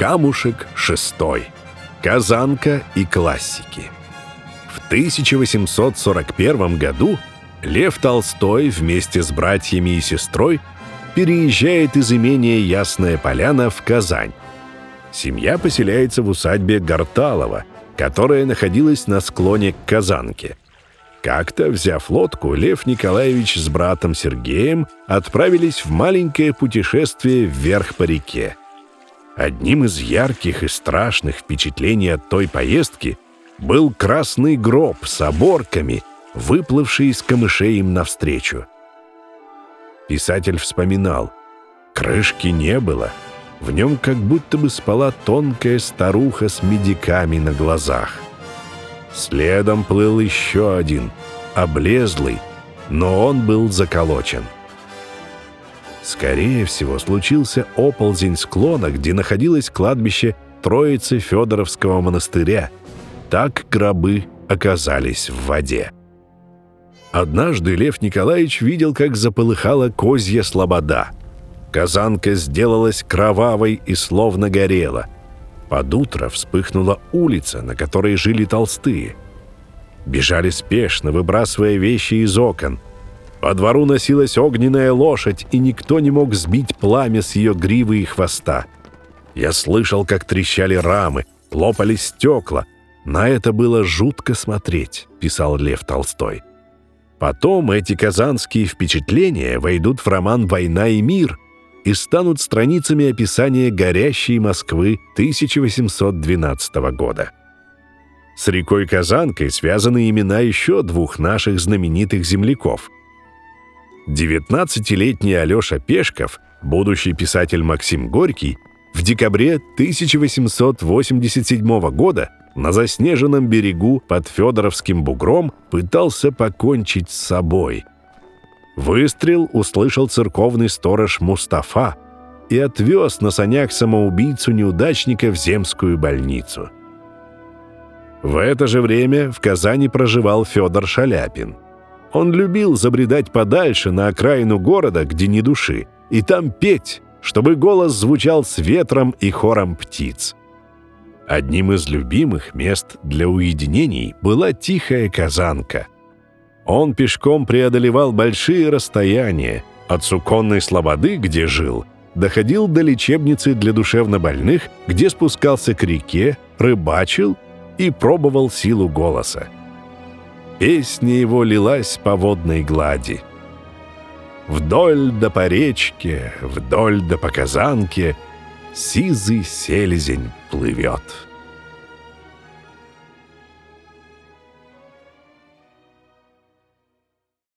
Камушек шестой. Казанка и классики. В 1841 году Лев Толстой вместе с братьями и сестрой переезжает из имения Ясная Поляна в Казань. Семья поселяется в усадьбе Гарталова, которая находилась на склоне к Казанке. Как-то, взяв лодку, Лев Николаевич с братом Сергеем отправились в маленькое путешествие вверх по реке. Одним из ярких и страшных впечатлений от той поездки был красный гроб с оборками, выплывший из камышей им навстречу. Писатель вспоминал, крышки не было, в нем как будто бы спала тонкая старуха с медиками на глазах. Следом плыл еще один, облезлый, но он был заколочен. Скорее всего, случился оползень склона, где находилось кладбище Троицы Федоровского монастыря. Так гробы оказались в воде. Однажды Лев Николаевич видел, как заполыхала козья слобода. Казанка сделалась кровавой и словно горела. Под утро вспыхнула улица, на которой жили толстые. Бежали спешно, выбрасывая вещи из окон. По двору носилась огненная лошадь, и никто не мог сбить пламя с ее гривы и хвоста. Я слышал, как трещали рамы, лопались стекла. На это было жутко смотреть, писал Лев Толстой. Потом эти казанские впечатления войдут в роман «Война и мир» и станут страницами описания горящей Москвы 1812 года. С рекой Казанкой связаны имена еще двух наших знаменитых земляков. 19-летний Алеша Пешков, будущий писатель Максим Горький, в декабре 1887 года на заснеженном берегу под Федоровским бугром пытался покончить с собой. Выстрел услышал церковный сторож Мустафа и отвез на санях самоубийцу-неудачника в земскую больницу. В это же время в Казани проживал Федор Шаляпин. Он любил забредать подальше на окраину города, где ни души, и там петь, чтобы голос звучал с ветром и хором птиц. Одним из любимых мест для уединений была тихая казанка. Он пешком преодолевал большие расстояния, от суконной слободы, где жил, доходил до лечебницы для душевнобольных, где спускался к реке, рыбачил и пробовал силу голоса. Песня его лилась по водной глади. Вдоль да по речке, вдоль да по казанке — сизый селезень плывет.